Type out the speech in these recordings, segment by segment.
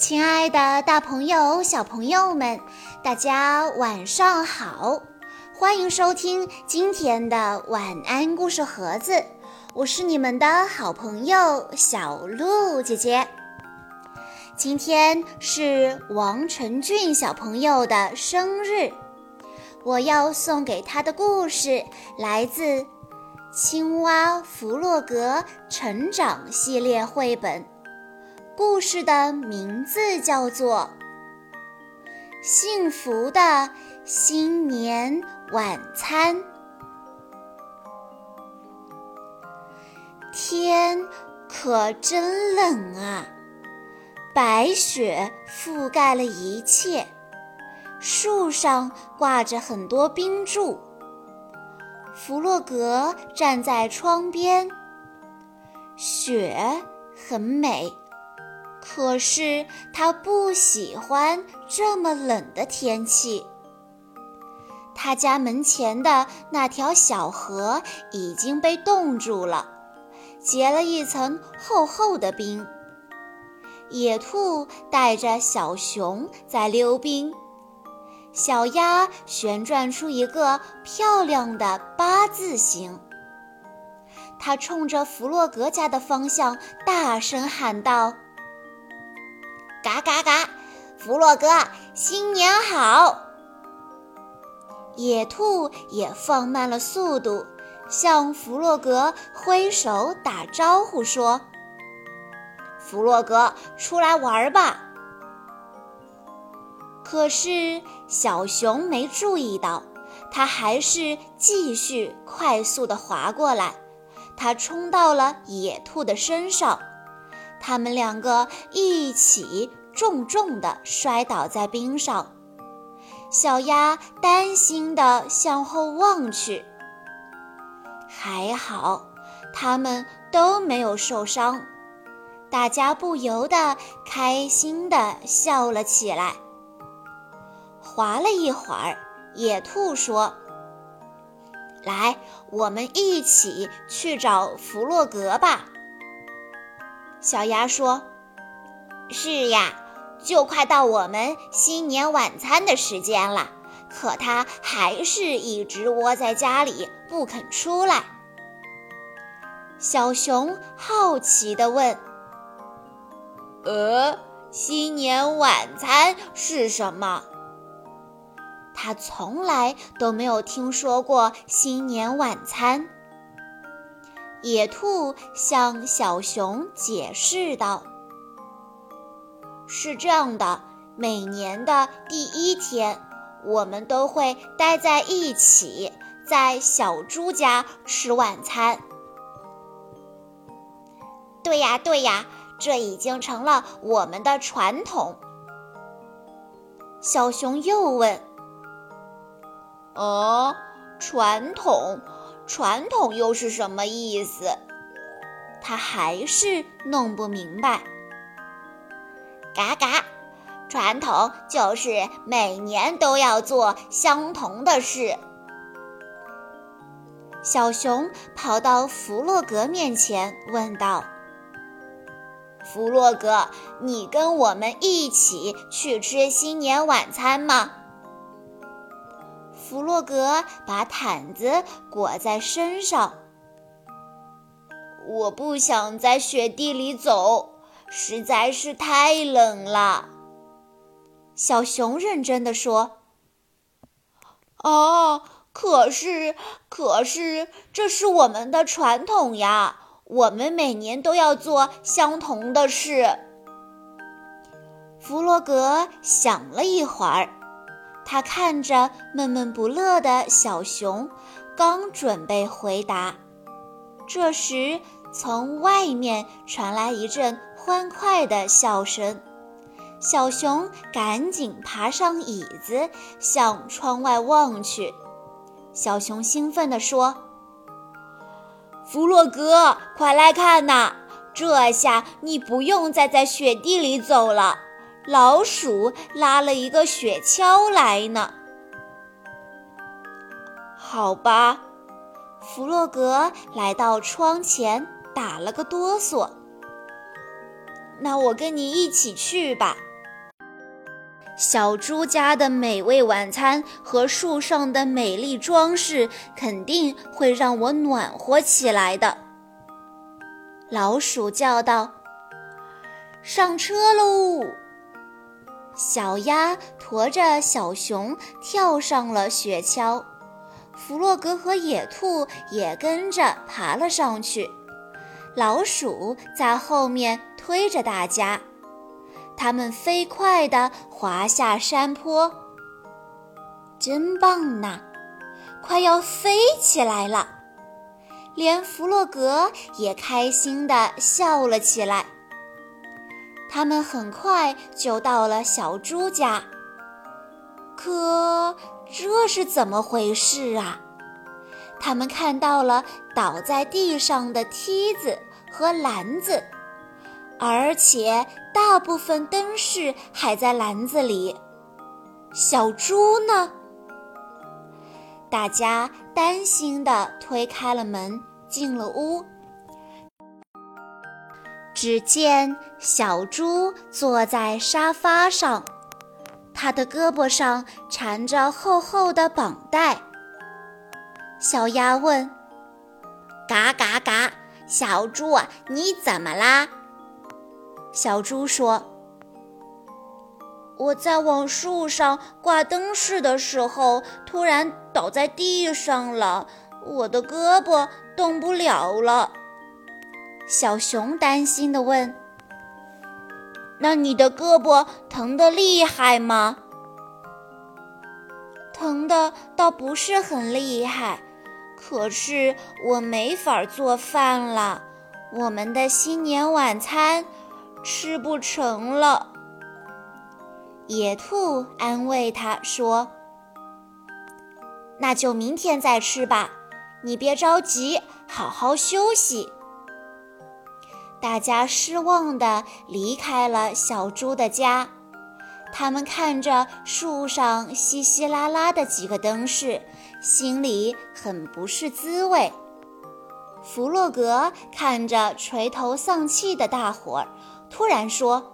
亲爱的，大朋友、小朋友们，大家晚上好！欢迎收听今天的晚安故事盒子，我是你们的好朋友小鹿姐姐。今天是王晨俊小朋友的生日，我要送给他的故事来自《青蛙弗洛格成长系列绘本》。故事的名字叫做《幸福的新年晚餐》。天可真冷啊，白雪覆盖了一切，树上挂着很多冰柱。弗洛格站在窗边，雪很美。可是他不喜欢这么冷的天气。他家门前的那条小河已经被冻住了，结了一层厚厚的冰。野兔带着小熊在溜冰，小鸭旋转出一个漂亮的八字形。它冲着弗洛格家的方向大声喊道。嘎嘎嘎！弗洛格，新年好！野兔也放慢了速度，向弗洛格挥手打招呼说：“弗洛格，出来玩吧！”可是小熊没注意到，它还是继续快速地滑过来，它冲到了野兔的身上。他们两个一起重重地摔倒在冰上，小鸭担心地向后望去。还好，他们都没有受伤，大家不由得开心地笑了起来。滑了一会儿，野兔说：“来，我们一起去找弗洛格吧。”小鸭说：“是呀，就快到我们新年晚餐的时间了，可它还是一直窝在家里不肯出来。”小熊好奇地问：“呃，新年晚餐是什么？”他从来都没有听说过新年晚餐。野兔向小熊解释道：“是这样的，每年的第一天，我们都会待在一起，在小猪家吃晚餐。”对呀，对呀，这已经成了我们的传统。小熊又问：“哦，传统？”传统又是什么意思？他还是弄不明白。嘎嘎，传统就是每年都要做相同的事。小熊跑到弗洛格面前问道：“弗洛格，你跟我们一起去吃新年晚餐吗？”弗洛格把毯子裹在身上。我不想在雪地里走，实在是太冷了。小熊认真的说：“哦，可是，可是，这是我们的传统呀，我们每年都要做相同的事。”弗洛格想了一会儿。他看着闷闷不乐的小熊，刚准备回答，这时从外面传来一阵欢快的笑声。小熊赶紧爬上椅子，向窗外望去。小熊兴奋地说：“弗洛格，快来看呐！这下你不用再在雪地里走了。”老鼠拉了一个雪橇来呢。好吧，弗洛格来到窗前，打了个哆嗦。那我跟你一起去吧。小猪家的美味晚餐和树上的美丽装饰肯定会让我暖和起来的。老鼠叫道：“上车喽！”小鸭驮着小熊跳上了雪橇，弗洛格和野兔也跟着爬了上去。老鼠在后面推着大家。他们飞快地滑下山坡，真棒呐！快要飞起来了，连弗洛格也开心地笑了起来。他们很快就到了小猪家，可这是怎么回事啊？他们看到了倒在地上的梯子和篮子。而且大部分灯饰还在篮子里，小猪呢？大家担心地推开了门，进了屋。只见小猪坐在沙发上，它的胳膊上缠着厚厚的绑带。小鸭问：“嘎嘎嘎，小猪，你怎么啦？”小猪说：“我在往树上挂灯饰的时候，突然倒在地上了，我的胳膊动不了了。”小熊担心地问：“那你的胳膊疼得厉害吗？”“疼的倒不是很厉害，可是我没法做饭了。我们的新年晚餐。”吃不成了，野兔安慰他说：“那就明天再吃吧，你别着急，好好休息。”大家失望地离开了小猪的家，他们看着树上稀稀拉拉的几个灯饰，心里很不是滋味。弗洛格看着垂头丧气的大伙儿。突然说：“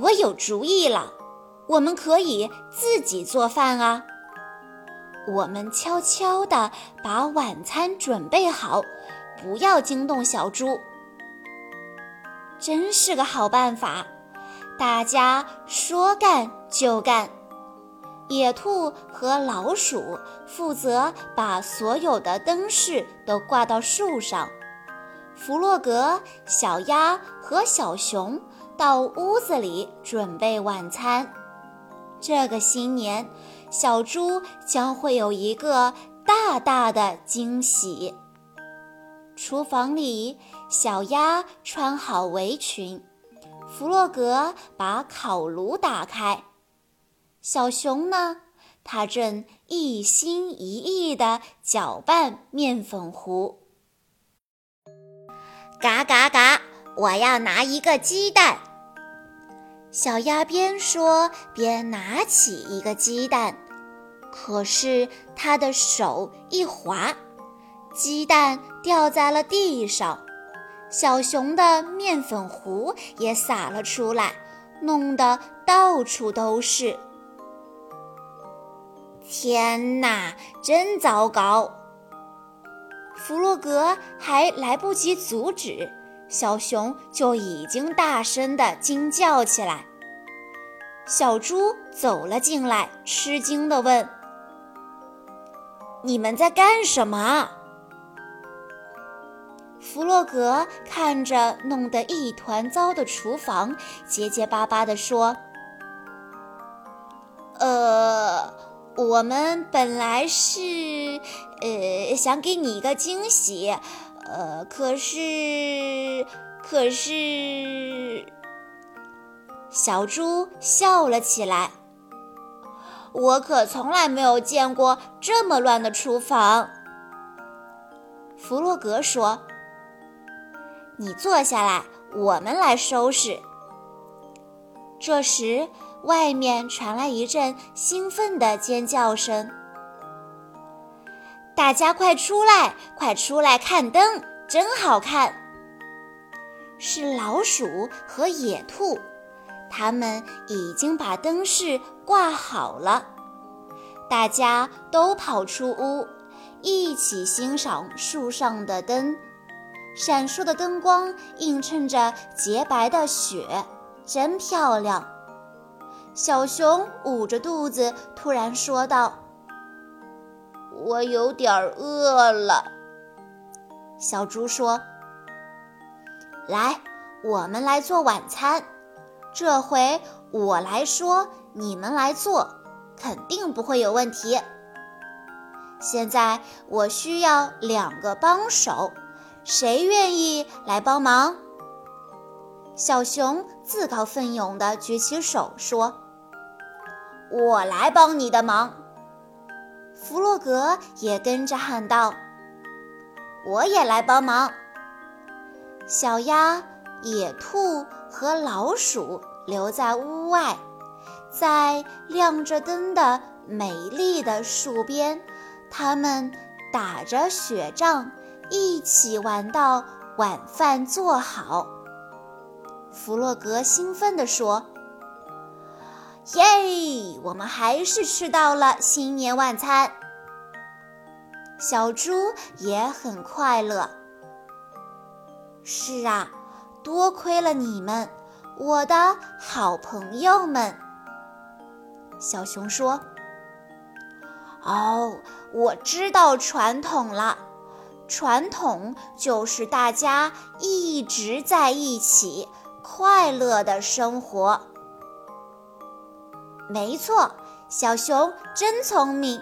我有主意了，我们可以自己做饭啊！我们悄悄地把晚餐准备好，不要惊动小猪。真是个好办法！大家说干就干。野兔和老鼠负责把所有的灯饰都挂到树上。”弗洛格、小鸭和小熊到屋子里准备晚餐。这个新年，小猪将会有一个大大的惊喜。厨房里，小鸭穿好围裙，弗洛格把烤炉打开。小熊呢，它正一心一意地搅拌面粉糊。嘎嘎嘎！我要拿一个鸡蛋。小鸭边说边拿起一个鸡蛋，可是它的手一滑，鸡蛋掉在了地上，小熊的面粉糊也洒了出来，弄得到处都是。天哪，真糟糕！弗洛格还来不及阻止，小熊就已经大声地惊叫起来。小猪走了进来，吃惊地问：“你们在干什么？”弗洛格看着弄得一团糟的厨房，结结巴巴地说：“呃。”我们本来是，呃，想给你一个惊喜，呃，可是，可是，小猪笑了起来。我可从来没有见过这么乱的厨房。弗洛格说：“你坐下来，我们来收拾。”这时。外面传来一阵兴奋的尖叫声，大家快出来，快出来看灯，真好看！是老鼠和野兔，他们已经把灯饰挂好了。大家都跑出屋，一起欣赏树上的灯。闪烁的灯光映衬着洁白的雪，真漂亮。小熊捂着肚子，突然说道：“我有点饿了。”小猪说：“来，我们来做晚餐。这回我来说，你们来做，肯定不会有问题。现在我需要两个帮手。”谁愿意来帮忙？小熊自告奋勇地举起手说：“我来帮你的忙。”弗洛格也跟着喊道：“我也来帮忙。”小鸭、野兔和老鼠留在屋外，在亮着灯的美丽的树边，他们打着雪仗。一起玩到晚饭做好，弗洛格兴奋地说：“耶，我们还是吃到了新年晚餐。”小猪也很快乐。是啊，多亏了你们，我的好朋友们。小熊说：“哦，我知道传统了。”传统就是大家一直在一起，快乐的生活。没错，小熊真聪明。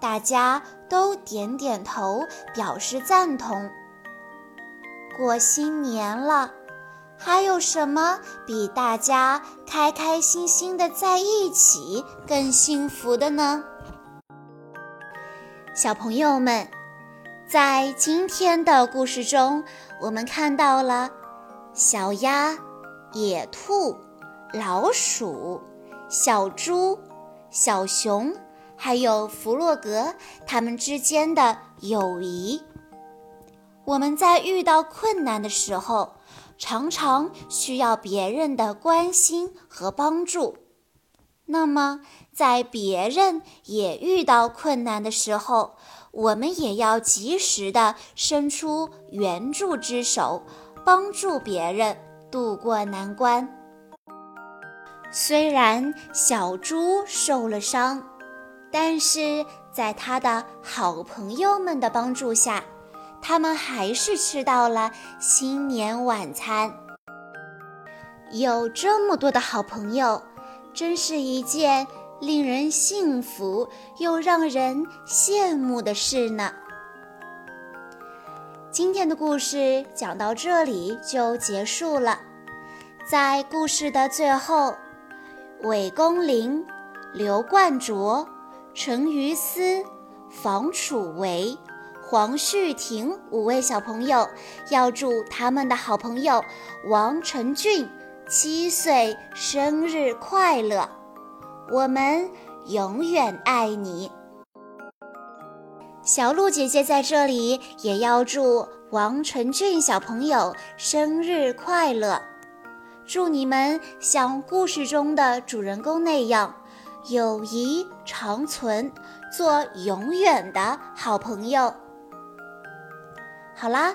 大家都点点头，表示赞同。过新年了，还有什么比大家开开心心的在一起更幸福的呢？小朋友们。在今天的故事中，我们看到了小鸭、野兔、老鼠、小猪、小熊，还有弗洛格他们之间的友谊。我们在遇到困难的时候，常常需要别人的关心和帮助。那么，在别人也遇到困难的时候，我们也要及时的伸出援助之手，帮助别人渡过难关。虽然小猪受了伤，但是在他的好朋友们的帮助下，他们还是吃到了新年晚餐。有这么多的好朋友。真是一件令人幸福又让人羡慕的事呢。今天的故事讲到这里就结束了。在故事的最后，韦公林、刘冠卓、陈于思、房楚维、黄旭婷五位小朋友要祝他们的好朋友王成俊。七岁生日快乐！我们永远爱你。小鹿姐姐在这里也要祝王晨俊小朋友生日快乐，祝你们像故事中的主人公那样，友谊长存，做永远的好朋友。好啦。